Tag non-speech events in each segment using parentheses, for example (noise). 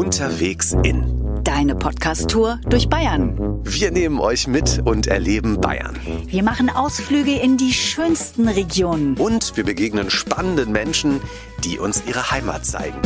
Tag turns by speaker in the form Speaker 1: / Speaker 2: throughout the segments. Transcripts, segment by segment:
Speaker 1: Unterwegs in.
Speaker 2: Deine Podcast-Tour durch Bayern.
Speaker 1: Wir nehmen euch mit und erleben Bayern.
Speaker 2: Wir machen Ausflüge in die schönsten Regionen.
Speaker 1: Und wir begegnen spannenden Menschen, die uns ihre Heimat zeigen.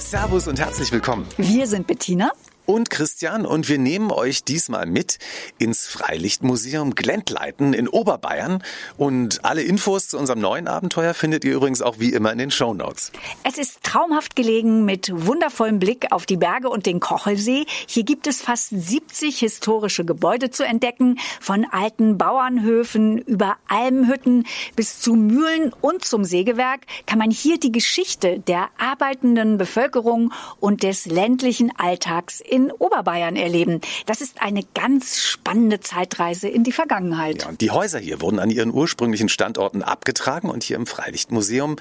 Speaker 1: Servus und herzlich willkommen.
Speaker 2: Wir sind Bettina
Speaker 1: und Christian und wir nehmen euch diesmal mit ins Freilichtmuseum Glendleiten in Oberbayern und alle Infos zu unserem neuen Abenteuer findet ihr übrigens auch wie immer in den Show Notes.
Speaker 2: Es ist traumhaft gelegen mit wundervollem Blick auf die Berge und den Kochelsee. Hier gibt es fast 70 historische Gebäude zu entdecken, von alten Bauernhöfen über Almhütten bis zu Mühlen und zum Sägewerk kann man hier die Geschichte der arbeitenden Bevölkerung und des ländlichen Alltags in Oberbayern erleben. Das ist eine ganz spannende Zeitreise in die Vergangenheit.
Speaker 1: Ja, die Häuser hier wurden an ihren ursprünglichen Standorten abgetragen und hier im Freilichtmuseum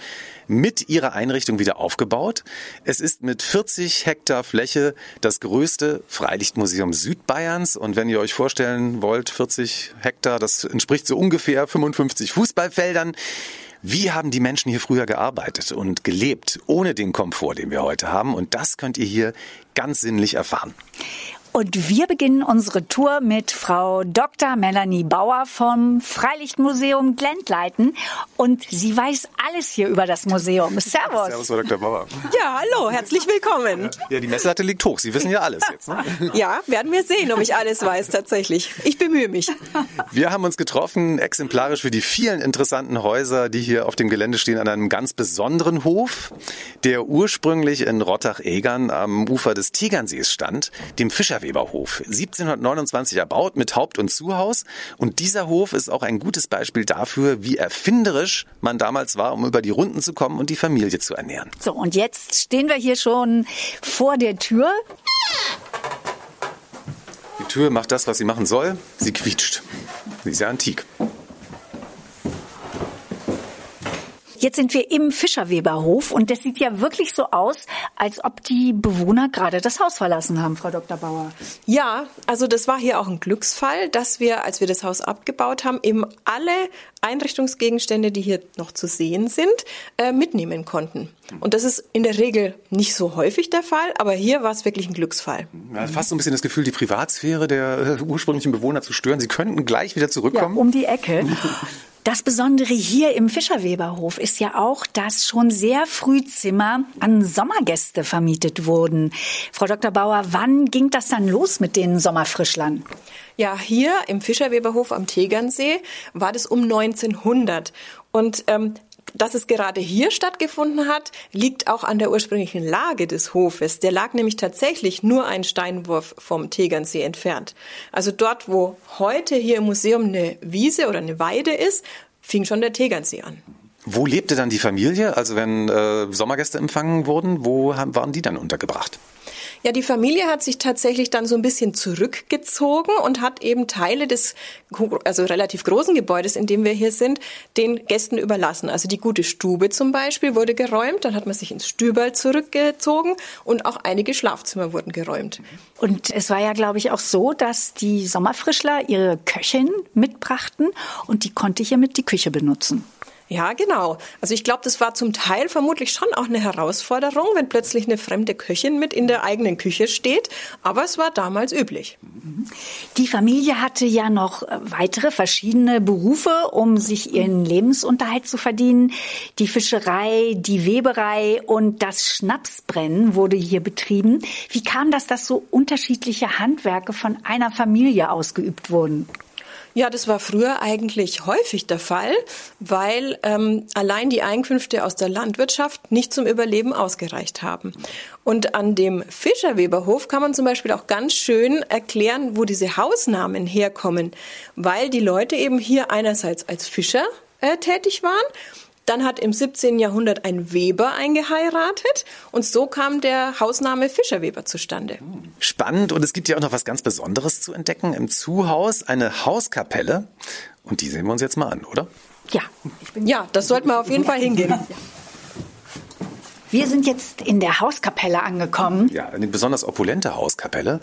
Speaker 1: mit ihrer Einrichtung wieder aufgebaut. Es ist mit 40 Hektar Fläche das größte Freilichtmuseum Südbayerns. Und wenn ihr euch vorstellen wollt, 40 Hektar, das entspricht so ungefähr 55 Fußballfeldern. Wie haben die Menschen hier früher gearbeitet und gelebt, ohne den Komfort, den wir heute haben? Und das könnt ihr hier ganz sinnlich erfahren.
Speaker 2: Und wir beginnen unsere Tour mit Frau Dr. Melanie Bauer vom Freilichtmuseum Glendleiten. Und sie weiß alles hier über das Museum. Servus.
Speaker 1: Servus, Frau Dr. Bauer.
Speaker 3: Ja, hallo, herzlich willkommen.
Speaker 1: Ja, die Messlatte liegt hoch. Sie wissen ja alles jetzt. Ne?
Speaker 3: Ja, werden wir sehen, ob ich alles weiß tatsächlich. Ich bemühe mich.
Speaker 1: Wir haben uns getroffen, exemplarisch für die vielen interessanten Häuser, die hier auf dem Gelände stehen, an einem ganz besonderen Hof, der ursprünglich in Rottach-Egern am Ufer des Tegernsees stand, dem Fischer Weberhof. 1729 erbaut mit Haupt- und Zuhaus. Und dieser Hof ist auch ein gutes Beispiel dafür, wie erfinderisch man damals war, um über die Runden zu kommen und die Familie zu ernähren.
Speaker 2: So, und jetzt stehen wir hier schon vor der Tür.
Speaker 1: Die Tür macht das, was sie machen soll. Sie quietscht. Sie ist ja antik.
Speaker 2: Jetzt sind wir im Fischerweberhof und das sieht ja wirklich so aus, als ob die Bewohner gerade das Haus verlassen haben, Frau Dr. Bauer.
Speaker 3: Ja, also das war hier auch ein Glücksfall, dass wir, als wir das Haus abgebaut haben, eben alle Einrichtungsgegenstände, die hier noch zu sehen sind, äh, mitnehmen konnten. Und das ist in der Regel nicht so häufig der Fall, aber hier war es wirklich ein Glücksfall.
Speaker 1: Ja, fast so ein bisschen das Gefühl, die Privatsphäre der äh, ursprünglichen Bewohner zu stören. Sie könnten gleich wieder zurückkommen.
Speaker 2: Ja, um die Ecke. (laughs) Das Besondere hier im Fischerweberhof ist ja auch, dass schon sehr früh Zimmer an Sommergäste vermietet wurden. Frau Dr. Bauer, wann ging das dann los mit den Sommerfrischlern?
Speaker 3: Ja, hier im Fischerweberhof am Tegernsee war das um 1900. Und ähm, dass es gerade hier stattgefunden hat, liegt auch an der ursprünglichen Lage des Hofes. Der lag nämlich tatsächlich nur einen Steinwurf vom Tegernsee entfernt. Also dort, wo heute hier im Museum eine Wiese oder eine Weide ist, fing schon der Tegernsee an.
Speaker 1: Wo lebte dann die Familie? Also wenn äh, Sommergäste empfangen wurden, wo haben, waren die dann untergebracht?
Speaker 3: Ja, die Familie hat sich tatsächlich dann so ein bisschen zurückgezogen und hat eben Teile des also relativ großen Gebäudes, in dem wir hier sind, den Gästen überlassen. Also die gute Stube zum Beispiel wurde geräumt, dann hat man sich ins Stüberl zurückgezogen und auch einige Schlafzimmer wurden geräumt.
Speaker 2: Und es war ja, glaube ich, auch so, dass die Sommerfrischler ihre Köchin mitbrachten und die konnte hiermit die Küche benutzen.
Speaker 3: Ja, genau. Also ich glaube, das war zum Teil vermutlich schon auch eine Herausforderung, wenn plötzlich eine fremde Köchin mit in der eigenen Küche steht. Aber es war damals üblich.
Speaker 2: Die Familie hatte ja noch weitere verschiedene Berufe, um sich ihren Lebensunterhalt zu verdienen. Die Fischerei, die Weberei und das Schnapsbrennen wurde hier betrieben. Wie kam das, dass so unterschiedliche Handwerke von einer Familie ausgeübt wurden?
Speaker 3: Ja, das war früher eigentlich häufig der Fall, weil ähm, allein die Einkünfte aus der Landwirtschaft nicht zum Überleben ausgereicht haben. Und an dem Fischerweberhof kann man zum Beispiel auch ganz schön erklären, wo diese Hausnamen herkommen, weil die Leute eben hier einerseits als Fischer äh, tätig waren dann hat im 17. Jahrhundert ein Weber eingeheiratet und so kam der Hausname Fischerweber zustande.
Speaker 1: Spannend und es gibt ja auch noch was ganz Besonderes zu entdecken. Im Zuhaus eine Hauskapelle und die sehen wir uns jetzt mal an, oder?
Speaker 3: Ja, ja, das sollten wir auf jeden Fall hingehen.
Speaker 2: Wir sind jetzt in der Hauskapelle angekommen.
Speaker 1: Ja, eine besonders opulente Hauskapelle.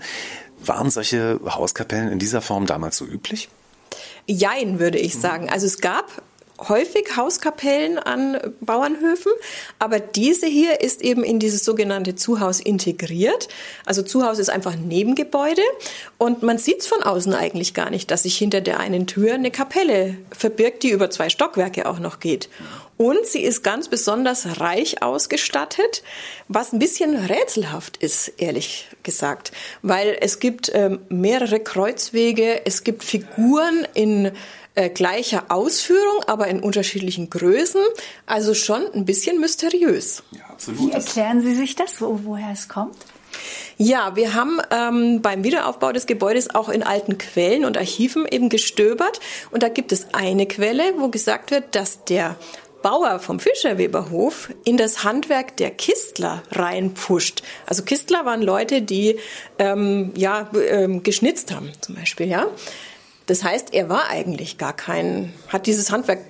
Speaker 1: Waren solche Hauskapellen in dieser Form damals so üblich?
Speaker 3: Jein, würde ich sagen. Also es gab häufig Hauskapellen an Bauernhöfen, aber diese hier ist eben in dieses sogenannte Zuhaus integriert. Also Zuhaus ist einfach ein Nebengebäude und man sieht es von außen eigentlich gar nicht, dass sich hinter der einen Tür eine Kapelle verbirgt, die über zwei Stockwerke auch noch geht. Und sie ist ganz besonders reich ausgestattet, was ein bisschen rätselhaft ist, ehrlich gesagt. Weil es gibt ähm, mehrere Kreuzwege, es gibt Figuren in äh, gleicher Ausführung, aber in unterschiedlichen Größen. Also schon ein bisschen mysteriös.
Speaker 2: Ja, absolut. Wie erklären Sie sich das, wo, woher es kommt?
Speaker 3: Ja, wir haben ähm, beim Wiederaufbau des Gebäudes auch in alten Quellen und Archiven eben gestöbert. Und da gibt es eine Quelle, wo gesagt wird, dass der Bauer vom Fischerweberhof in das Handwerk der Kistler reinpfuscht. Also Kistler waren Leute, die ähm, ja ähm, geschnitzt haben, zum Beispiel, ja. Das heißt, er war eigentlich gar kein, hat dieses Handwerk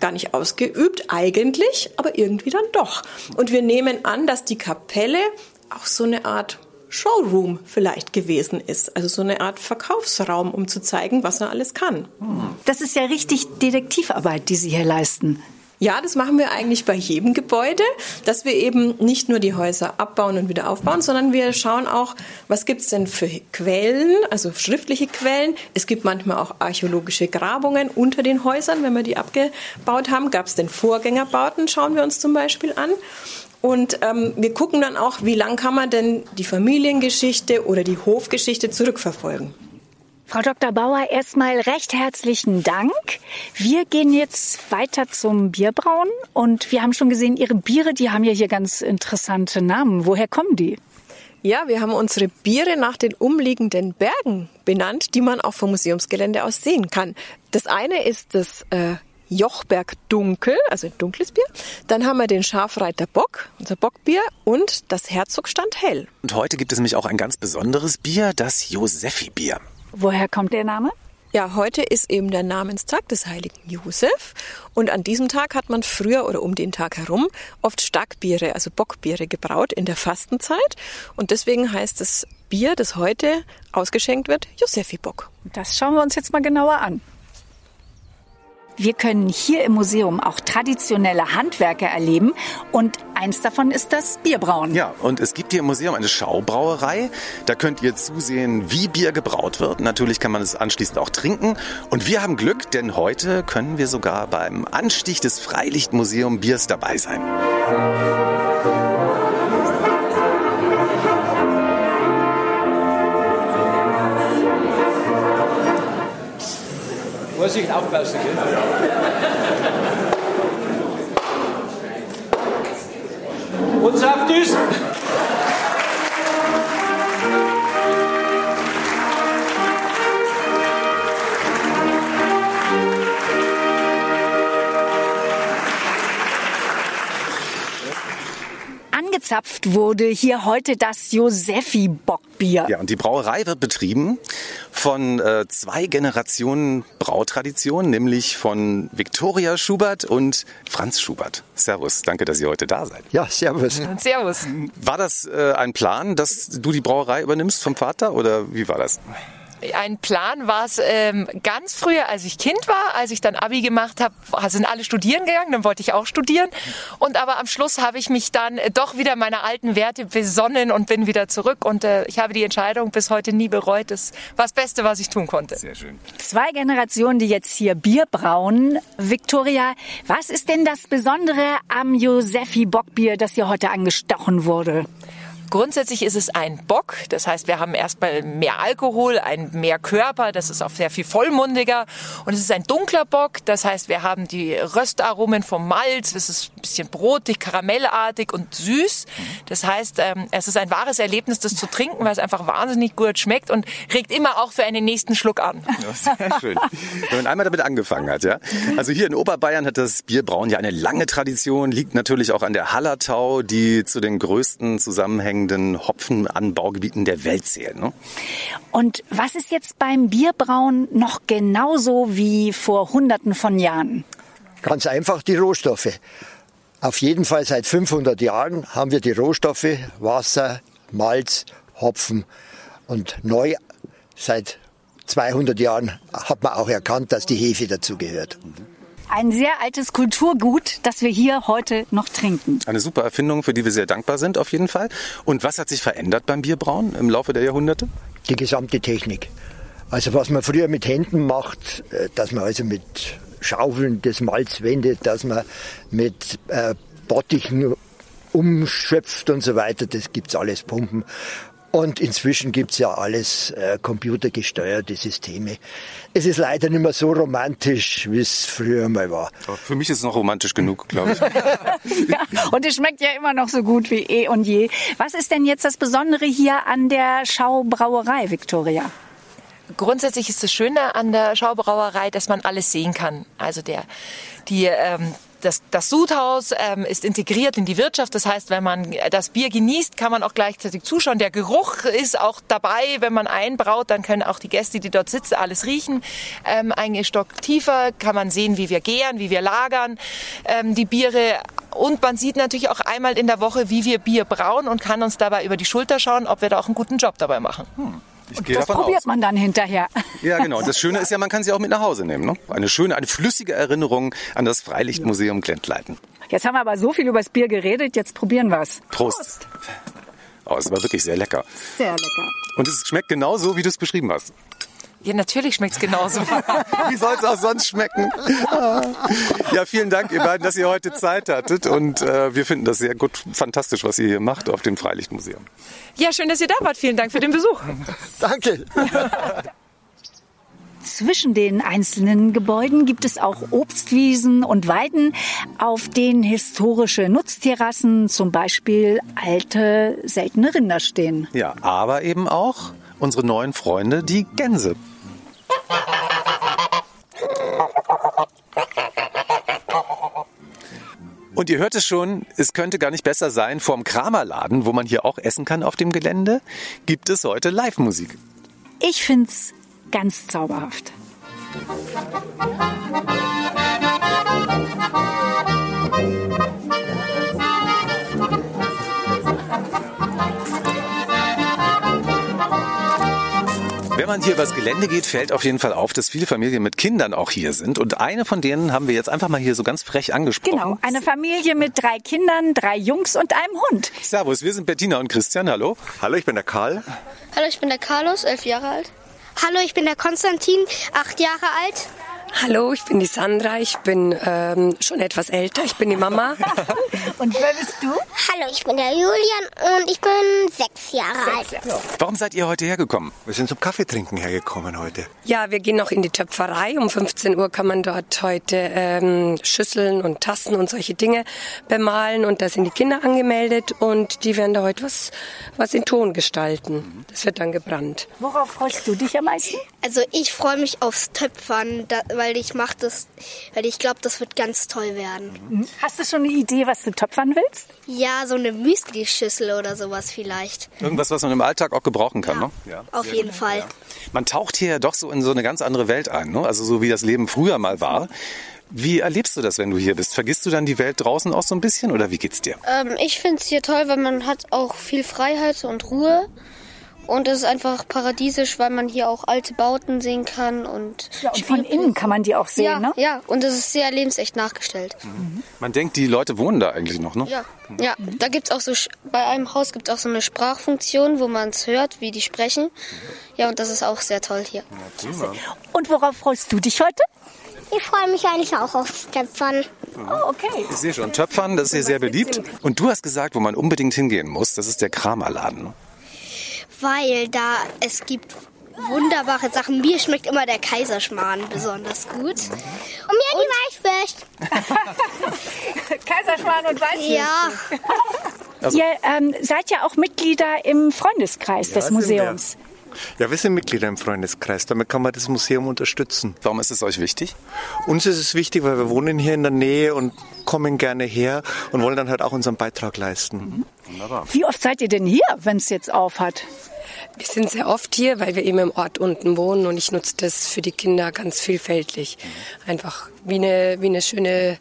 Speaker 3: gar nicht ausgeübt, eigentlich, aber irgendwie dann doch. Und wir nehmen an, dass die Kapelle auch so eine Art Showroom vielleicht gewesen ist. Also so eine Art Verkaufsraum, um zu zeigen, was er alles kann.
Speaker 2: Das ist ja richtig Detektivarbeit, die Sie hier leisten.
Speaker 3: Ja, das machen wir eigentlich bei jedem Gebäude, dass wir eben nicht nur die Häuser abbauen und wieder aufbauen, sondern wir schauen auch, was gibt's denn für Quellen, also schriftliche Quellen. Es gibt manchmal auch archäologische Grabungen unter den Häusern, wenn wir die abgebaut haben. Gab's denn Vorgängerbauten, schauen wir uns zum Beispiel an. Und ähm, wir gucken dann auch, wie lang kann man denn die Familiengeschichte oder die Hofgeschichte zurückverfolgen.
Speaker 2: Frau Dr. Bauer, erstmal recht herzlichen Dank. Wir gehen jetzt weiter zum Bierbrauen und wir haben schon gesehen, Ihre Biere, die haben ja hier ganz interessante Namen. Woher kommen die?
Speaker 3: Ja, wir haben unsere Biere nach den umliegenden Bergen benannt, die man auch vom Museumsgelände aus sehen kann. Das eine ist das äh, Jochberg Dunkel, also ein dunkles Bier. Dann haben wir den Schafreiter Bock, unser Bockbier und das Herzogstand Hell.
Speaker 1: Und heute gibt es nämlich auch ein ganz besonderes Bier, das Josefi-Bier.
Speaker 2: Woher kommt der Name?
Speaker 3: Ja, heute ist eben der Namenstag des heiligen Josef. Und an diesem Tag hat man früher oder um den Tag herum oft Starkbiere, also Bockbiere gebraut in der Fastenzeit. Und deswegen heißt das Bier, das heute ausgeschenkt wird, Josefi-Bock.
Speaker 2: Das schauen wir uns jetzt mal genauer an. Wir können hier im Museum auch traditionelle Handwerke erleben und eins davon ist das Bierbrauen.
Speaker 1: Ja, und es gibt hier im Museum eine Schaubrauerei. Da könnt ihr zusehen, wie Bier gebraut wird. Natürlich kann man es anschließend auch trinken. Und wir haben Glück, denn heute können wir sogar beim Anstich des Freilichtmuseum Biers dabei sein.
Speaker 4: Vorsicht, aufpassen. Gell? Und Saft ist.
Speaker 2: Angezapft wurde hier heute das Josefi Bockbier.
Speaker 1: Ja, und die Brauerei wird betrieben von äh, zwei Generationen Brautradition, nämlich von Viktoria Schubert und Franz Schubert. Servus, danke, dass ihr heute da seid.
Speaker 5: Ja, servus.
Speaker 2: Servus.
Speaker 1: War das äh, ein Plan, dass du die Brauerei übernimmst vom Vater oder wie war das?
Speaker 6: Ein Plan war es ähm, ganz früher, als ich Kind war, als ich dann Abi gemacht habe, sind alle studieren gegangen, dann wollte ich auch studieren. Und aber am Schluss habe ich mich dann doch wieder meiner alten Werte besonnen und bin wieder zurück. Und äh, ich habe die Entscheidung bis heute nie bereut. Das war das Beste, was ich tun konnte.
Speaker 1: Sehr schön.
Speaker 2: Zwei Generationen, die jetzt hier Bier brauen. Victoria, was ist denn das Besondere am Josefi Bockbier, das hier heute angestochen wurde?
Speaker 6: Grundsätzlich ist es ein Bock, das heißt, wir haben erstmal mehr Alkohol, ein mehr Körper, das ist auch sehr viel vollmundiger und es ist ein dunkler Bock, das heißt, wir haben die Röstaromen vom Malz, es ist ein bisschen brotig, karamellartig und süß. Das heißt, ähm, es ist ein wahres Erlebnis, das zu trinken, weil es einfach wahnsinnig gut schmeckt und regt immer auch für einen nächsten Schluck an.
Speaker 1: Ja, sehr schön. Wenn man einmal damit angefangen hat, ja. Also hier in Oberbayern hat das Bierbrauen ja eine lange Tradition, liegt natürlich auch an der Hallertau, die zu den größten Zusammenhängen hervorragenden Hopfenanbaugebieten der Welt zählen. Ne?
Speaker 2: Und was ist jetzt beim Bierbrauen noch genauso wie vor Hunderten von Jahren?
Speaker 5: Ganz einfach die Rohstoffe. Auf jeden Fall seit 500 Jahren haben wir die Rohstoffe Wasser, Malz, Hopfen und neu seit 200 Jahren hat man auch erkannt, dass die Hefe dazugehört.
Speaker 2: Ein sehr altes Kulturgut, das wir hier heute noch trinken.
Speaker 1: Eine super Erfindung, für die wir sehr dankbar sind, auf jeden Fall. Und was hat sich verändert beim Bierbrauen im Laufe der Jahrhunderte?
Speaker 5: Die gesamte Technik. Also was man früher mit Händen macht, äh, dass man also mit Schaufeln das Malz wendet, dass man mit äh, Bottichen umschöpft und so weiter, das gibt's alles Pumpen. Und inzwischen gibt's ja alles äh, computergesteuerte Systeme. Es ist leider nicht mehr so romantisch, wie es früher mal war.
Speaker 1: Aber für mich ist es noch romantisch genug, glaube ich. (laughs)
Speaker 2: ja, und es schmeckt ja immer noch so gut wie eh und je. Was ist denn jetzt das Besondere hier an der Schaubrauerei, Victoria?
Speaker 6: Grundsätzlich ist das Schöne an der Schaubrauerei, dass man alles sehen kann. Also der, die, ähm, das, das Sudhaus ähm, ist integriert in die Wirtschaft. Das heißt, wenn man das Bier genießt, kann man auch gleichzeitig zuschauen. Der Geruch ist auch dabei. Wenn man einbraut, dann können auch die Gäste, die dort sitzen, alles riechen. Ähm, einen Stock tiefer kann man sehen, wie wir gären, wie wir lagern ähm, die Biere. Und man sieht natürlich auch einmal in der Woche, wie wir Bier brauen und kann uns dabei über die Schulter schauen, ob wir da auch einen guten Job dabei machen. Hm.
Speaker 1: Ich gehe
Speaker 2: das probiert
Speaker 1: aus.
Speaker 2: man dann hinterher. (laughs)
Speaker 1: Ja, genau. Und das Schöne ist ja, man kann sie auch mit nach Hause nehmen. Ne? Eine schöne, eine flüssige Erinnerung an das Freilichtmuseum Glentleiten.
Speaker 2: Jetzt haben wir aber so viel über das Bier geredet, jetzt probieren wir es.
Speaker 1: Prost. Oh, es war wirklich sehr lecker.
Speaker 2: Sehr lecker.
Speaker 1: Und es schmeckt genauso, wie du es beschrieben hast.
Speaker 6: Ja, natürlich schmeckt's genauso. (laughs)
Speaker 1: Wie soll es auch sonst schmecken? Ja, vielen Dank, ihr beiden, dass ihr heute Zeit hattet. Und äh, wir finden das sehr gut, fantastisch, was ihr hier macht auf dem Freilichtmuseum.
Speaker 6: ja, schön, dass ihr da wart. Vielen Dank für den Besuch.
Speaker 5: Danke.
Speaker 2: Zwischen den einzelnen Gebäuden gibt es auch Obstwiesen und Weiden, auf denen historische Nutzterrassen, zum Beispiel alte, seltene Rinder stehen.
Speaker 1: Ja, aber eben auch unsere neuen Freunde, die Gänse. Und ihr hört es schon, es könnte gar nicht besser sein. Vorm Kramerladen, wo man hier auch essen kann auf dem Gelände, gibt es heute Live-Musik.
Speaker 2: Ich find's ganz zauberhaft.
Speaker 1: Man hier übers Gelände geht, fällt auf jeden Fall auf, dass viele Familien mit Kindern auch hier sind. Und eine von denen haben wir jetzt einfach mal hier so ganz frech angesprochen.
Speaker 2: Genau, eine Familie mit drei Kindern, drei Jungs und einem Hund.
Speaker 1: Servus, wir sind Bettina und Christian. Hallo.
Speaker 7: Hallo, ich bin der Karl.
Speaker 8: Hallo, ich bin der Carlos, elf Jahre alt. Hallo, ich bin der Konstantin, acht Jahre alt.
Speaker 9: Hallo, ich bin die Sandra. Ich bin ähm, schon etwas älter. Ich bin die Mama. (laughs)
Speaker 2: Und wer bist du?
Speaker 8: Hallo, ich bin der Julian und ich bin sechs Jahre alt.
Speaker 1: Warum seid ihr heute hergekommen?
Speaker 7: Wir sind zum Kaffee trinken hergekommen heute.
Speaker 9: Ja, wir gehen noch in die Töpferei. Um 15 Uhr kann man dort heute ähm, Schüsseln und Tassen und solche Dinge bemalen. Und da sind die Kinder angemeldet und die werden da heute was, was in Ton gestalten. Das wird dann gebrannt.
Speaker 2: Worauf freust du dich am meisten?
Speaker 8: Also ich freue mich aufs Töpfern, da, weil ich mach das, weil ich glaube, das wird ganz toll werden.
Speaker 2: Hast du schon eine Idee, was du töpfern willst?
Speaker 8: Ja, so eine Müsli-Schüssel oder sowas vielleicht.
Speaker 1: Irgendwas, was man im Alltag auch gebrauchen kann,
Speaker 8: Ja,
Speaker 1: ne? Ja.
Speaker 8: auf jeden Fall.
Speaker 1: Man taucht hier ja doch so in so eine ganz andere Welt ein, ne? Also so wie das Leben früher mal war. Wie erlebst du das, wenn du hier bist? Vergisst du dann die Welt draußen auch so ein bisschen oder wie geht's dir?
Speaker 8: Ähm, ich finde es hier toll, weil man hat auch viel Freiheit und Ruhe. Und es ist einfach paradiesisch, weil man hier auch alte Bauten sehen kann und
Speaker 2: Ja, und von innen kann man die auch sehen,
Speaker 8: ja,
Speaker 2: ne?
Speaker 8: ja, und es ist sehr lebensecht nachgestellt.
Speaker 1: Man denkt, die Leute wohnen da eigentlich noch, ne?
Speaker 8: Ja, ja. Da gibt's auch so bei einem Haus gibt's auch so eine Sprachfunktion, wo man es hört, wie die sprechen. Ja, und das ist auch sehr toll hier.
Speaker 2: Und worauf freust du dich heute?
Speaker 8: Ich freue mich eigentlich auch aufs Töpfern.
Speaker 2: Oh, okay.
Speaker 1: Ich sehe schon, Töpfern, das ist hier sehr beliebt. Und du hast gesagt, wo man unbedingt hingehen muss, das ist der Kramerladen.
Speaker 8: Weil da es gibt wunderbare Sachen. Mir schmeckt immer der Kaiserschmarrn besonders gut. Und mir die Weißwürst. (laughs)
Speaker 2: Kaiserschmarrn und Weißwürste.
Speaker 8: Ja,
Speaker 2: Ihr ähm, seid ja auch Mitglieder im Freundeskreis des
Speaker 7: sind wir.
Speaker 2: Museums.
Speaker 7: Ja, wir sind Mitglieder im Freundeskreis. Damit kann man das Museum unterstützen.
Speaker 1: Warum ist es euch wichtig?
Speaker 7: Uns ist es wichtig, weil wir wohnen hier in der Nähe und kommen gerne her und wollen dann halt auch unseren Beitrag leisten.
Speaker 2: Wie oft seid ihr denn hier, wenn es jetzt auf hat?
Speaker 9: Wir sind sehr oft hier, weil wir eben im Ort unten wohnen und ich nutze das für die Kinder ganz vielfältig. Einfach wie eine, wie eine schöne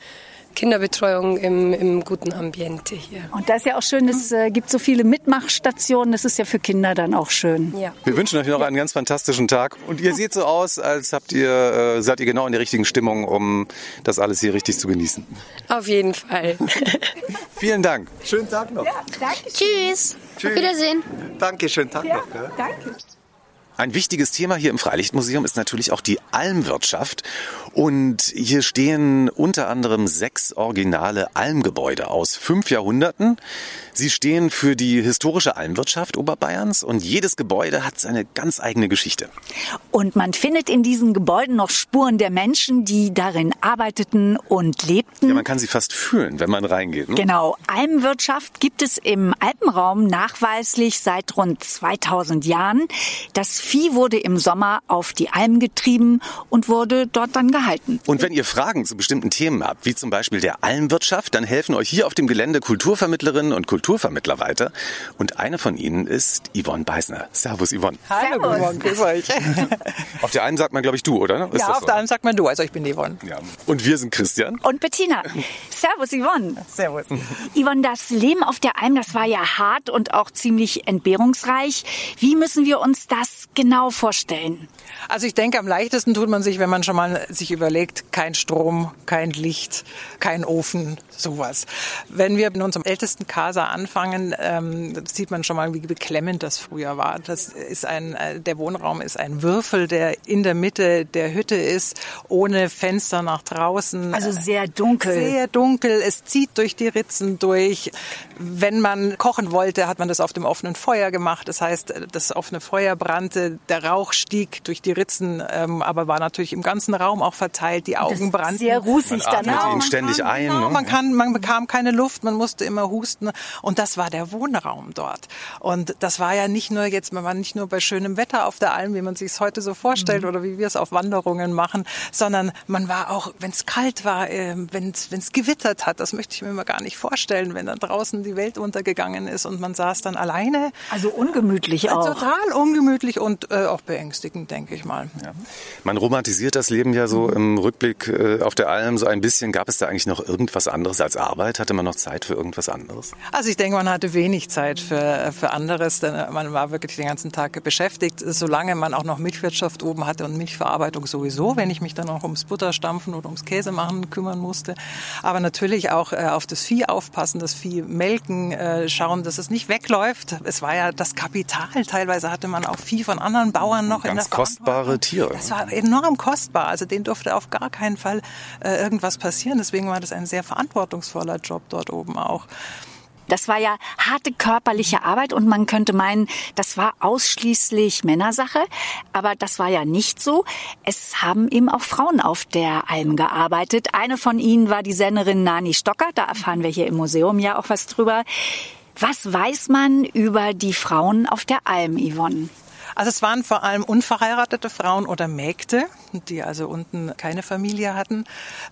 Speaker 9: Kinderbetreuung im, im guten Ambiente hier.
Speaker 2: Und da ist ja auch schön, es äh, gibt so viele Mitmachstationen. Das ist ja für Kinder dann auch schön.
Speaker 9: Ja.
Speaker 1: Wir wünschen euch noch einen ganz fantastischen Tag. Und ihr seht so aus, als habt ihr, äh, seid ihr genau in der richtigen Stimmung, um das alles hier richtig zu genießen.
Speaker 9: Auf jeden Fall. (laughs)
Speaker 1: Vielen Dank. Schönen Tag noch.
Speaker 8: Tschüss. Auf Wiedersehen.
Speaker 7: Danke, schönen Tag noch. Gell?
Speaker 2: Danke.
Speaker 1: Ein wichtiges Thema hier im Freilichtmuseum ist natürlich auch die Almwirtschaft. Und hier stehen unter anderem sechs originale Almgebäude aus fünf Jahrhunderten. Sie stehen für die historische Almwirtschaft Oberbayerns und jedes Gebäude hat seine ganz eigene Geschichte.
Speaker 2: Und man findet in diesen Gebäuden noch Spuren der Menschen, die darin arbeiteten und lebten.
Speaker 1: Ja, man kann sie fast fühlen, wenn man reingeht. Ne?
Speaker 2: Genau. Almwirtschaft gibt es im Alpenraum nachweislich seit rund 2000 Jahren. Das Vieh wurde im Sommer auf die Alm getrieben und wurde dort dann gehalten.
Speaker 1: Und wenn ihr Fragen zu bestimmten Themen habt, wie zum Beispiel der Almwirtschaft, dann helfen euch hier auf dem Gelände Kulturvermittlerinnen und Kulturvermittler weiter. Und eine von ihnen ist Yvonne Beisner. Servus, Yvonne.
Speaker 10: Hallo, guten Morgen, grüß euch. (laughs)
Speaker 1: Auf der einen sagt man, glaube ich, du, oder? Ist
Speaker 10: ja,
Speaker 1: das
Speaker 10: auf der einen sagt man du, also ich bin Yvonne.
Speaker 1: Ja. Und wir sind Christian.
Speaker 2: Und Bettina. Servus, Yvonne.
Speaker 10: Servus.
Speaker 2: Yvonne, das Leben auf der Alm, das war ja hart und auch ziemlich entbehrungsreich. Wie müssen wir uns das genau vorstellen?
Speaker 10: Also ich denke, am leichtesten tut man sich, wenn man schon mal sich überlegt, kein Strom, kein Licht, kein Ofen, sowas. Wenn wir in unserem ältesten Casa anfangen, ähm, sieht man schon mal, wie beklemmend das früher war. Das ist ein, äh, der Wohnraum ist ein Würfel, der in der Mitte der Hütte ist, ohne Fenster nach draußen.
Speaker 2: Also sehr dunkel.
Speaker 10: Sehr dunkel. Es zieht durch die Ritzen durch. Wenn man kochen wollte, hat man das auf dem offenen Feuer gemacht. Das heißt, das offene Feuer brannte, der Rauch stieg durch die Ritzen, ähm, aber war natürlich im ganzen Raum auch verteilt. Die Augen brannten.
Speaker 2: Sehr rußig
Speaker 1: Man atmet
Speaker 2: dann.
Speaker 1: ihn ständig ein.
Speaker 10: Genau,
Speaker 1: ne?
Speaker 10: man, kann, man bekam keine Luft, man musste immer husten. Und das war der Wohnraum dort. Und das war ja nicht nur jetzt, man war nicht nur bei schönem Wetter auf der Alm, wie man sich es heute so vorstellt oder wie wir es auf Wanderungen machen, sondern man war auch, wenn es kalt war, äh, wenn es gewittert hat, das möchte ich mir mal gar nicht vorstellen, wenn dann draußen die Welt untergegangen ist und man saß dann alleine.
Speaker 2: Also ungemütlich auch.
Speaker 10: Total ungemütlich und äh, auch beängstigend, denke ich mal.
Speaker 1: Ja. Man romantisiert das Leben ja so im Rückblick äh, auf der Alm so ein bisschen. Gab es da eigentlich noch irgendwas anderes als Arbeit? Hatte man noch Zeit für irgendwas anderes?
Speaker 10: Also ich denke, man hatte wenig Zeit für, für anderes, denn man war wirklich den ganzen Tag beschäftigt, solange man auch noch Milchwirtschaft oben hatte und Milchverarbeitung sowieso, wenn ich mich dann auch ums Butterstampfen oder ums Käse machen kümmern musste. Aber natürlich auch äh, auf das Vieh aufpassen, das Vieh melken, äh, schauen, dass es nicht wegläuft. Es war ja das Kapital. Teilweise hatte man auch Vieh von anderen Bauern noch in der
Speaker 1: Ganz kostbare Tiere.
Speaker 10: Das war enorm kostbar. Also denen durfte auf gar keinen Fall äh, irgendwas passieren. Deswegen war das ein sehr verantwortungsvoller Job dort oben auch.
Speaker 2: Das war ja harte körperliche Arbeit und man könnte meinen, das war ausschließlich Männersache. Aber das war ja nicht so. Es haben eben auch Frauen auf der Alm gearbeitet. Eine von ihnen war die Sennerin Nani Stocker. Da erfahren wir hier im Museum ja auch was drüber. Was weiß man über die Frauen auf der Alm, Yvonne?
Speaker 10: Also es waren vor allem unverheiratete Frauen oder Mägde, die also unten keine Familie hatten,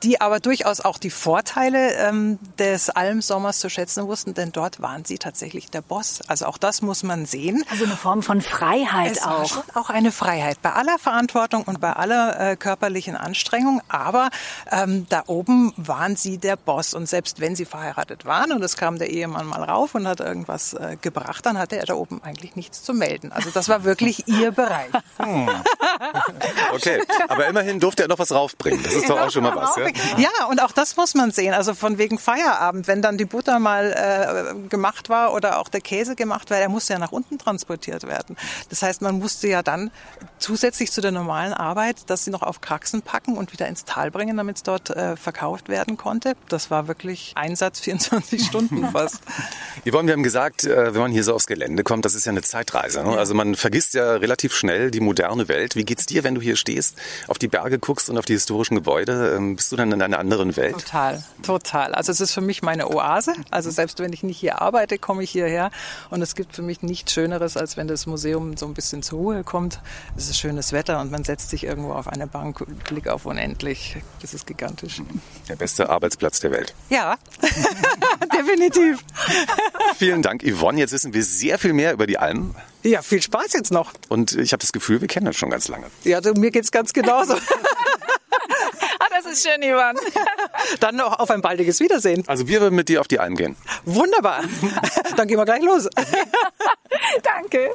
Speaker 10: die aber durchaus auch die Vorteile ähm, des Almsommers zu schätzen wussten, denn dort waren sie tatsächlich der Boss. Also auch das muss man sehen.
Speaker 2: Also eine Form von Freiheit
Speaker 10: es war
Speaker 2: auch.
Speaker 10: schon auch eine Freiheit bei aller Verantwortung und bei aller äh, körperlichen Anstrengung. Aber ähm, da oben waren sie der Boss und selbst wenn sie verheiratet waren und es kam der Ehemann mal rauf und hat irgendwas äh, gebracht, dann hatte er da oben eigentlich nichts zu melden. Also das war wirklich ihr Bereich. (laughs) (laughs)
Speaker 1: Okay, aber immerhin durfte er noch was raufbringen. Das ist doch auch schon mal was. Ja? (laughs)
Speaker 10: Ja, und auch das muss man sehen. Also von wegen Feierabend, wenn dann die Butter mal äh, gemacht war oder auch der Käse gemacht war, der musste ja nach unten transportiert werden. Das heißt, man musste ja dann zusätzlich zu der normalen Arbeit, dass sie noch auf Kraxen packen und wieder ins Tal bringen, damit es dort äh, verkauft werden konnte. Das war wirklich Einsatz (laughs) 24 Stunden fast. (laughs)
Speaker 1: Yvonne, wir haben gesagt, äh, wenn man hier so aufs Gelände kommt, das ist ja eine Zeitreise. Ne? Also man vergisst ja relativ schnell die moderne Welt. Wie geht's dir, wenn du hier stehst, auf die Berge guckst und auf die historischen Gebäude? Ähm, Bist du dann in einer anderen Welt?
Speaker 10: Total, total. Also es ist für mich meine Oase. Also selbst wenn ich nicht hier arbeite, komme ich hierher. Und es gibt für mich nichts Schöneres, als wenn das Museum so ein bisschen zur Ruhe kommt. Es ist schönes Wetter und man setzt sich irgendwo auf eine Bank, Blick auf unendlich. Das ist gigantisch.
Speaker 1: Der beste Arbeitsplatz der Welt.
Speaker 10: Ja, (laughs) definitiv.
Speaker 1: Vielen Dank, Yvonne. Jetzt wissen wir sehr viel mehr über die Alm.
Speaker 10: Ja, viel Spaß jetzt noch.
Speaker 1: Und ich habe das Gefühl, wir kennen das schon ganz lange.
Speaker 10: Ja, du, mir geht's ganz genauso. (laughs)
Speaker 2: Ah, das ist schön, Ivan. (laughs)
Speaker 10: Dann noch auf ein baldiges Wiedersehen.
Speaker 1: Also wir würden mit dir auf die Alm gehen.
Speaker 10: Wunderbar. (laughs) Dann gehen wir gleich los.
Speaker 2: Danke.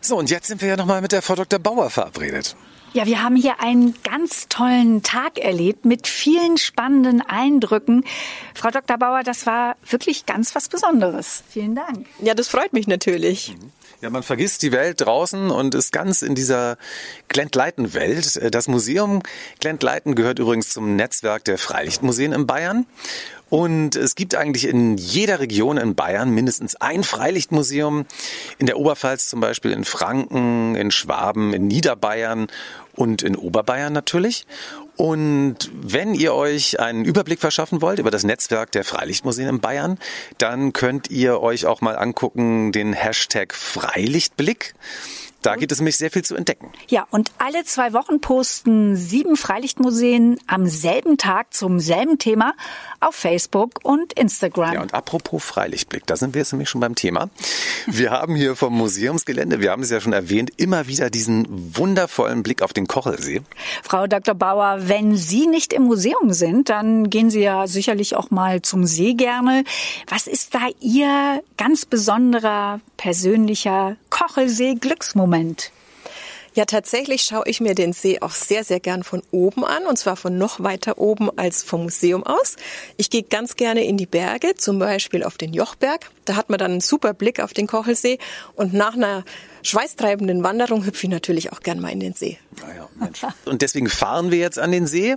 Speaker 1: So, und jetzt sind wir ja nochmal mit der Frau Dr. Bauer verabredet.
Speaker 2: Ja, wir haben hier einen ganz tollen Tag erlebt mit vielen spannenden Eindrücken. Frau Dr. Bauer, das war wirklich ganz was Besonderes. Vielen Dank.
Speaker 3: Ja, das freut mich natürlich.
Speaker 1: Ja, man vergisst die Welt draußen und ist ganz in dieser Glentleiten-Welt. Das Museum Glentleiten gehört übrigens zum Netzwerk der Freilichtmuseen in Bayern. Und es gibt eigentlich in jeder Region in Bayern mindestens ein Freilichtmuseum. In der Oberpfalz zum Beispiel, in Franken, in Schwaben, in Niederbayern und in Oberbayern natürlich. Und wenn ihr euch einen Überblick verschaffen wollt über das Netzwerk der Freilichtmuseen in Bayern, dann könnt ihr euch auch mal angucken den Hashtag Freilichtblick. Da gibt es nämlich sehr viel zu entdecken.
Speaker 2: Ja, und alle zwei Wochen posten sieben Freilichtmuseen am selben Tag zum selben Thema auf Facebook und Instagram.
Speaker 1: Ja, und apropos Freilichtblick, da sind wir jetzt nämlich schon beim Thema. Wir (laughs) haben hier vom Museumsgelände, wir haben es ja schon erwähnt, immer wieder diesen wundervollen Blick auf den Kochelsee.
Speaker 2: Frau Dr. Bauer, wenn Sie nicht im Museum sind, dann gehen Sie ja sicherlich auch mal zum See gerne. Was ist da Ihr ganz besonderer persönlicher Kochelsee-Glücksmoment?
Speaker 3: Ja, tatsächlich schaue ich mir den See auch sehr, sehr gern von oben an und zwar von noch weiter oben als vom Museum aus. Ich gehe ganz gerne in die Berge, zum Beispiel auf den Jochberg. Da hat man dann einen super Blick auf den Kochelsee und nach einer schweißtreibenden Wanderung hüpfe ich natürlich auch gern mal in den See.
Speaker 1: Und deswegen fahren wir jetzt an den See,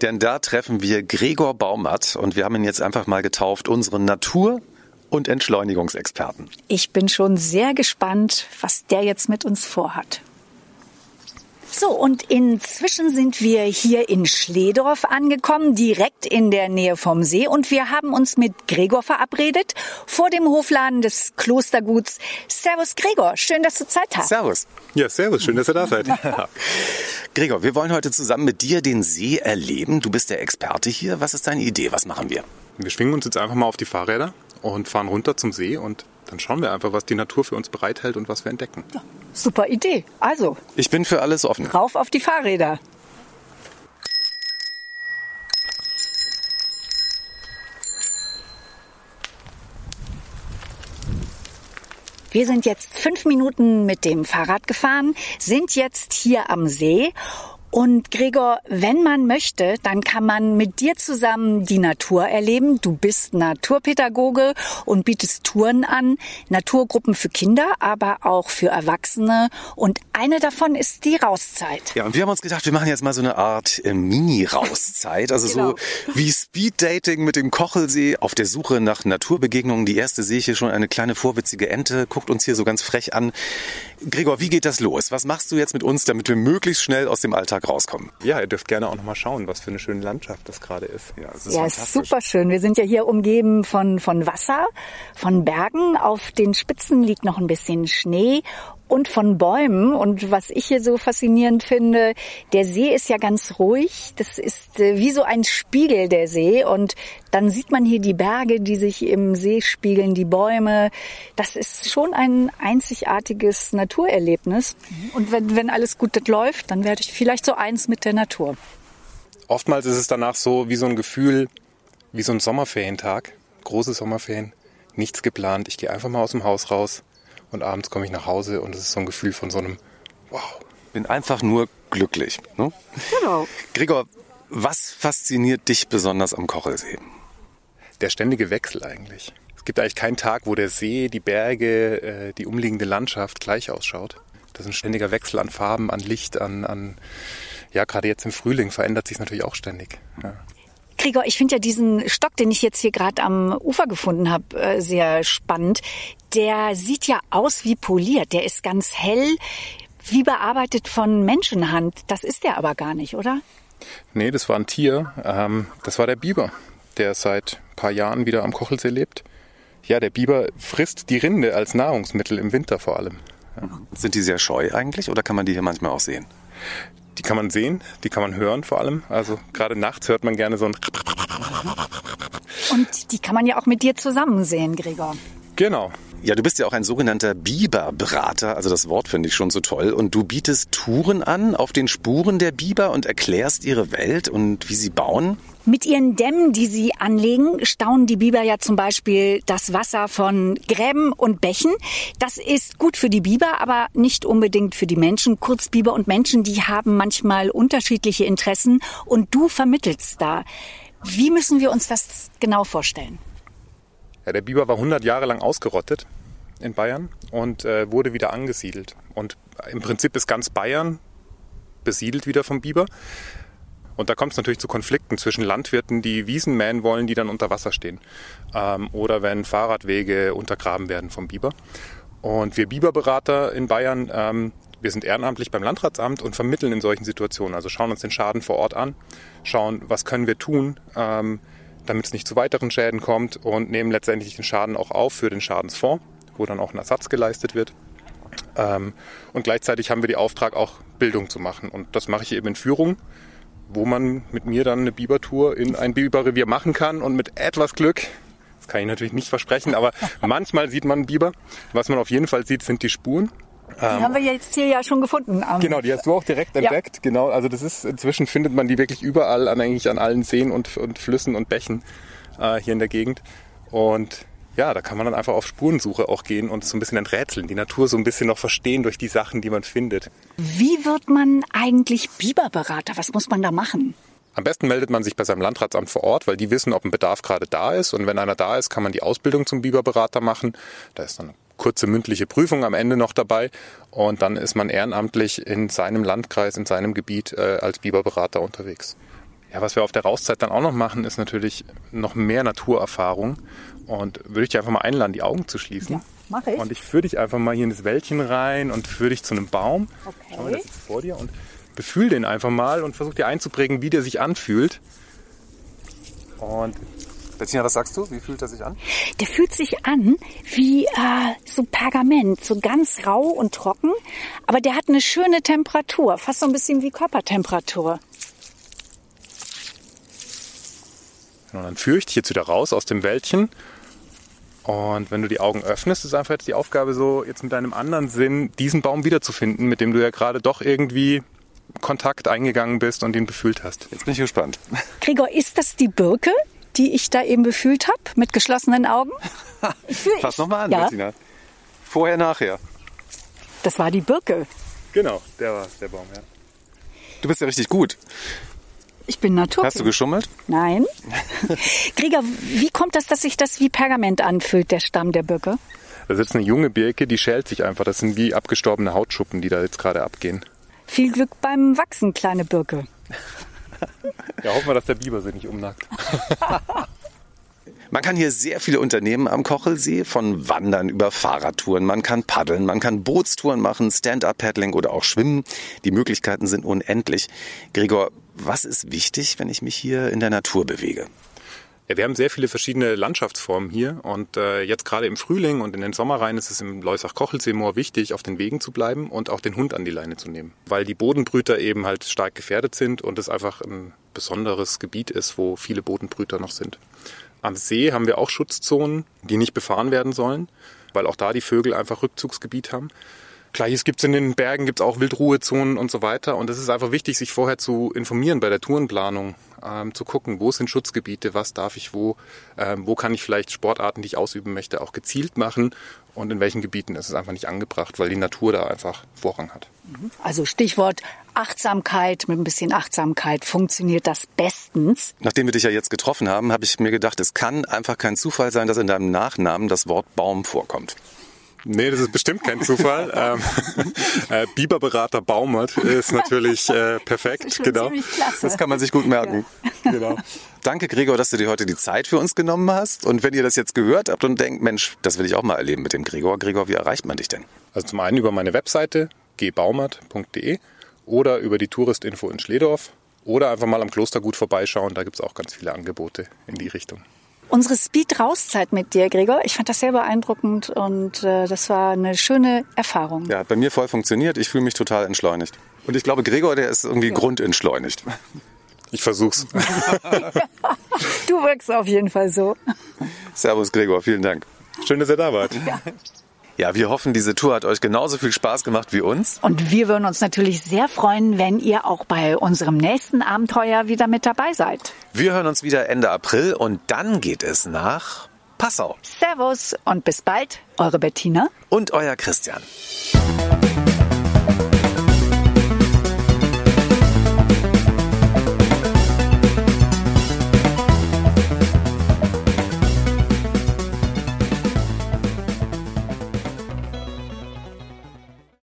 Speaker 1: denn da treffen wir Gregor Baumert und wir haben ihn jetzt einfach mal getauft, unseren Natur- und Entschleunigungsexperten.
Speaker 2: Ich bin schon sehr gespannt, was der jetzt mit uns vorhat. So, und inzwischen sind wir hier in Schledorf angekommen, direkt in der Nähe vom See. Und wir haben uns mit Gregor verabredet vor dem Hofladen des Klosterguts. Servus Gregor, schön, dass du Zeit hast.
Speaker 1: Servus.
Speaker 11: Ja, servus, schön, dass ihr da seid. (laughs)
Speaker 1: Gregor, wir wollen heute zusammen mit dir den See erleben. Du bist der Experte hier. Was ist deine Idee? Was machen wir?
Speaker 11: Wir schwingen uns jetzt einfach mal auf die Fahrräder und fahren runter zum See und dann schauen wir einfach, was die Natur für uns bereithält und was wir entdecken.
Speaker 2: Ja, super Idee. Also.
Speaker 1: Ich bin für alles offen.
Speaker 2: Rauf auf die Fahrräder. Wir sind jetzt fünf Minuten mit dem Fahrrad gefahren, sind jetzt hier am See und Gregor, wenn man möchte, dann kann man mit dir zusammen die Natur erleben. Du bist Naturpädagoge und bietest Touren an, Naturgruppen für Kinder, aber auch für Erwachsene. Und eine davon ist die Rauszeit.
Speaker 1: Ja, und wir haben uns gedacht, wir machen jetzt mal so eine Art äh, Mini-Rauszeit. Also (laughs) genau. so wie Speed-Dating mit dem Kochelsee auf der Suche nach Naturbegegnungen. Die erste sehe ich hier schon eine kleine vorwitzige Ente, guckt uns hier so ganz frech an. Gregor, wie geht das los? Was machst du jetzt mit uns, damit wir möglichst schnell aus dem Alltag rauskommen?
Speaker 11: Ja, ihr dürft gerne auch nochmal schauen, was für eine schöne Landschaft das gerade ist.
Speaker 2: Ja, es ist, ja, ist super schön. Wir sind ja hier umgeben von, von Wasser, von Bergen. Auf den Spitzen liegt noch ein bisschen Schnee und von Bäumen. Und was ich hier so faszinierend finde, der See ist ja ganz ruhig. Das ist äh, wie so ein Spiegel der See. Und dann sieht man hier die Berge, die sich im See spiegeln, die Bäume. Das ist schon ein einzigartiges Naturerlebnis. Und wenn, wenn alles gut läuft, dann werde ich vielleicht so eins mit der Natur.
Speaker 11: Oftmals ist es danach so wie so ein Gefühl, wie so ein Sommerferientag. Große Sommerferien. Nichts geplant. Ich gehe einfach mal aus dem Haus raus und abends komme ich nach Hause und es ist so ein Gefühl von so einem Wow.
Speaker 1: Bin einfach nur glücklich. Ne?
Speaker 2: Genau.
Speaker 1: Gregor, was fasziniert dich besonders am Kochelsee?
Speaker 11: Der ständige Wechsel eigentlich. Es gibt eigentlich keinen Tag, wo der See, die Berge, äh, die umliegende Landschaft gleich ausschaut. Das ist ein ständiger Wechsel an Farben, an Licht, an, an ja, gerade jetzt im Frühling verändert sich natürlich auch ständig. Ja.
Speaker 2: Gregor, ich finde ja diesen Stock, den ich jetzt hier gerade am Ufer gefunden habe, äh, sehr spannend. Der sieht ja aus wie poliert. Der ist ganz hell, wie bearbeitet von Menschenhand. Das ist der aber gar nicht, oder?
Speaker 11: Nee, das war ein Tier. Ähm, das war der Biber, der seit ein paar Jahren wieder am Kochelsee lebt. Ja, der Biber frisst die Rinde als Nahrungsmittel im Winter vor allem. Ja.
Speaker 1: Sind die sehr scheu eigentlich oder kann man die hier manchmal auch sehen?
Speaker 11: Die kann man sehen, die kann man hören vor allem. Also gerade nachts hört man gerne so ein.
Speaker 2: Und die kann man ja auch mit dir zusammen sehen, Gregor.
Speaker 11: Genau.
Speaker 1: Ja, du bist ja auch ein sogenannter Biberberater, also das Wort finde ich schon so toll. Und du bietest Touren an auf den Spuren der Biber und erklärst ihre Welt und wie sie bauen.
Speaker 2: Mit ihren Dämmen, die sie anlegen, stauen die Biber ja zum Beispiel das Wasser von Gräben und Bächen. Das ist gut für die Biber, aber nicht unbedingt für die Menschen. Kurz Biber und Menschen, die haben manchmal unterschiedliche Interessen und du vermittelst da. Wie müssen wir uns das genau vorstellen?
Speaker 11: Ja, der Biber war 100 Jahre lang ausgerottet in Bayern und äh, wurde wieder angesiedelt. Und im Prinzip ist ganz Bayern besiedelt wieder vom Biber. Und da kommt es natürlich zu Konflikten zwischen Landwirten, die Wiesen mähen wollen, die dann unter Wasser stehen. Ähm, oder wenn Fahrradwege untergraben werden vom Biber. Und wir Biberberater in Bayern, ähm, wir sind ehrenamtlich beim Landratsamt und vermitteln in solchen Situationen. Also schauen uns den Schaden vor Ort an, schauen, was können wir tun, ähm, damit es nicht zu weiteren Schäden kommt und nehmen letztendlich den Schaden auch auf für den Schadensfonds, wo dann auch ein Ersatz geleistet wird. Ähm, und gleichzeitig haben wir den Auftrag, auch Bildung zu machen. Und das mache ich eben in Führung wo man mit mir dann eine Bibertour in ein Biberrevier machen kann und mit etwas Glück, das kann ich natürlich nicht versprechen, aber (laughs) manchmal sieht man einen Biber. Was man auf jeden Fall sieht, sind die Spuren.
Speaker 2: Die ähm, haben wir jetzt hier ja schon gefunden.
Speaker 11: Genau, die hast du auch direkt entdeckt. Ja. Genau, also das ist inzwischen findet man die wirklich überall, an, eigentlich an allen Seen und, und Flüssen und Bächen äh, hier in der Gegend. Und ja, da kann man dann einfach auf Spurensuche auch gehen und so ein bisschen enträtseln, die Natur so ein bisschen noch verstehen durch die Sachen, die man findet.
Speaker 2: Wie wird man eigentlich Biberberater? Was muss man da machen?
Speaker 11: Am besten meldet man sich bei seinem Landratsamt vor Ort, weil die wissen, ob ein Bedarf gerade da ist. Und wenn einer da ist, kann man die Ausbildung zum Biberberater machen. Da ist dann kurze mündliche Prüfung am Ende noch dabei. Und dann ist man ehrenamtlich in seinem Landkreis, in seinem Gebiet äh, als Biberberater unterwegs. Ja, was wir auf der Rauszeit dann auch noch machen, ist natürlich noch mehr Naturerfahrung. Und würde ich dich einfach mal einladen, die Augen zu schließen. Ja,
Speaker 2: mache ich.
Speaker 11: Und ich führe dich einfach mal hier in das Wäldchen rein und führe dich zu einem Baum. Okay. Schau mal, das ist vor dir und befühl den einfach mal und versuch dir einzuprägen, wie der sich anfühlt. Und Bettina, was sagst du? Wie fühlt er sich an?
Speaker 2: Der fühlt sich an wie äh, so Pergament, so ganz rau und trocken. Aber der hat eine schöne Temperatur, fast so ein bisschen wie Körpertemperatur.
Speaker 11: Und dann führe ich dich jetzt wieder raus aus dem Wäldchen und wenn du die Augen öffnest, ist einfach jetzt die Aufgabe so, jetzt mit deinem anderen Sinn diesen Baum wiederzufinden, mit dem du ja gerade doch irgendwie Kontakt eingegangen bist und ihn befühlt hast. Jetzt bin ich gespannt.
Speaker 2: Gregor, ist das die Birke, die ich da eben befühlt habe, mit geschlossenen Augen? (laughs)
Speaker 11: Fass nochmal an, ja. Bettina. Vorher, nachher.
Speaker 2: Das war die Birke.
Speaker 11: Genau, der war der Baum, ja.
Speaker 1: Du bist ja richtig gut.
Speaker 2: Ich bin Natur.
Speaker 1: Hast du geschummelt?
Speaker 2: Nein. (laughs) Gregor, wie kommt das, dass sich das wie Pergament anfühlt, der Stamm der Birke?
Speaker 11: Das ist eine junge Birke, die schält sich einfach. Das sind wie abgestorbene Hautschuppen, die da jetzt gerade abgehen.
Speaker 2: Viel Glück beim Wachsen, kleine Birke. (laughs)
Speaker 11: ja, hoffen wir, dass der Biber sie nicht umnackt.
Speaker 1: Man kann hier sehr viele Unternehmen am Kochelsee, von Wandern über Fahrradtouren, man kann paddeln, man kann Bootstouren machen, Stand-up-Paddling oder auch schwimmen. Die Möglichkeiten sind unendlich. Gregor, was ist wichtig, wenn ich mich hier in der Natur bewege?
Speaker 11: Ja, wir haben sehr viele verschiedene Landschaftsformen hier und äh, jetzt gerade im Frühling und in den Sommer rein ist es im Leusach-Kochelseemoor wichtig, auf den Wegen zu bleiben und auch den Hund an die Leine zu nehmen, weil die Bodenbrüter eben halt stark gefährdet sind und es einfach ein besonderes Gebiet ist, wo viele Bodenbrüter noch sind. Am See haben wir auch Schutzzonen, die nicht befahren werden sollen, weil auch da die Vögel einfach Rückzugsgebiet haben. Gleiches gibt es in den Bergen, gibt es auch Wildruhezonen und so weiter. Und es ist einfach wichtig, sich vorher zu informieren bei der Tourenplanung, ähm, zu gucken, wo sind Schutzgebiete, was darf ich wo, ähm, wo kann ich vielleicht Sportarten, die ich ausüben möchte, auch gezielt machen und in welchen Gebieten ist es einfach nicht angebracht, weil die Natur da einfach Vorrang hat.
Speaker 2: Also Stichwort Achtsamkeit, mit ein bisschen Achtsamkeit funktioniert das bestens.
Speaker 1: Nachdem wir dich ja jetzt getroffen haben, habe ich mir gedacht, es kann einfach kein Zufall sein, dass in deinem Nachnamen das Wort Baum vorkommt.
Speaker 11: Nee, das ist bestimmt kein Zufall. (laughs) ähm, äh, Biberberater Baumert ist (laughs) natürlich äh, perfekt. Das genau.
Speaker 1: Das kann man sich gut merken. Ja. (laughs) Genau. Danke, Gregor, dass du dir heute die Zeit für uns genommen hast. Und wenn ihr das jetzt gehört habt und denkt, Mensch, das will ich auch mal erleben mit dem Gregor. Gregor, wie erreicht man dich denn?
Speaker 11: Also zum einen über meine Webseite gbaumert.de oder über die Touristinfo in Schledorf oder einfach mal am Klostergut vorbeischauen. Da gibt es auch ganz viele Angebote in die Richtung
Speaker 2: unsere Speed-Rauszeit mit dir, Gregor. Ich fand das sehr beeindruckend und äh, das war eine schöne Erfahrung.
Speaker 1: Ja, hat bei mir voll funktioniert. Ich fühle mich total entschleunigt. Und ich glaube, Gregor, der ist irgendwie ja. grundentschleunigt.
Speaker 11: Ich versuch's. (laughs)
Speaker 2: du wirkst auf jeden Fall so.
Speaker 1: Servus, Gregor. Vielen Dank.
Speaker 11: Schön, dass ihr da wart.
Speaker 2: Ja.
Speaker 1: Ja, wir hoffen, diese Tour hat euch genauso viel Spaß gemacht wie uns.
Speaker 2: Und wir würden uns natürlich sehr freuen, wenn ihr auch bei unserem nächsten Abenteuer wieder mit dabei seid.
Speaker 1: Wir hören uns wieder Ende April und dann geht es nach Passau.
Speaker 2: Servus und bis bald, eure Bettina
Speaker 1: und euer Christian.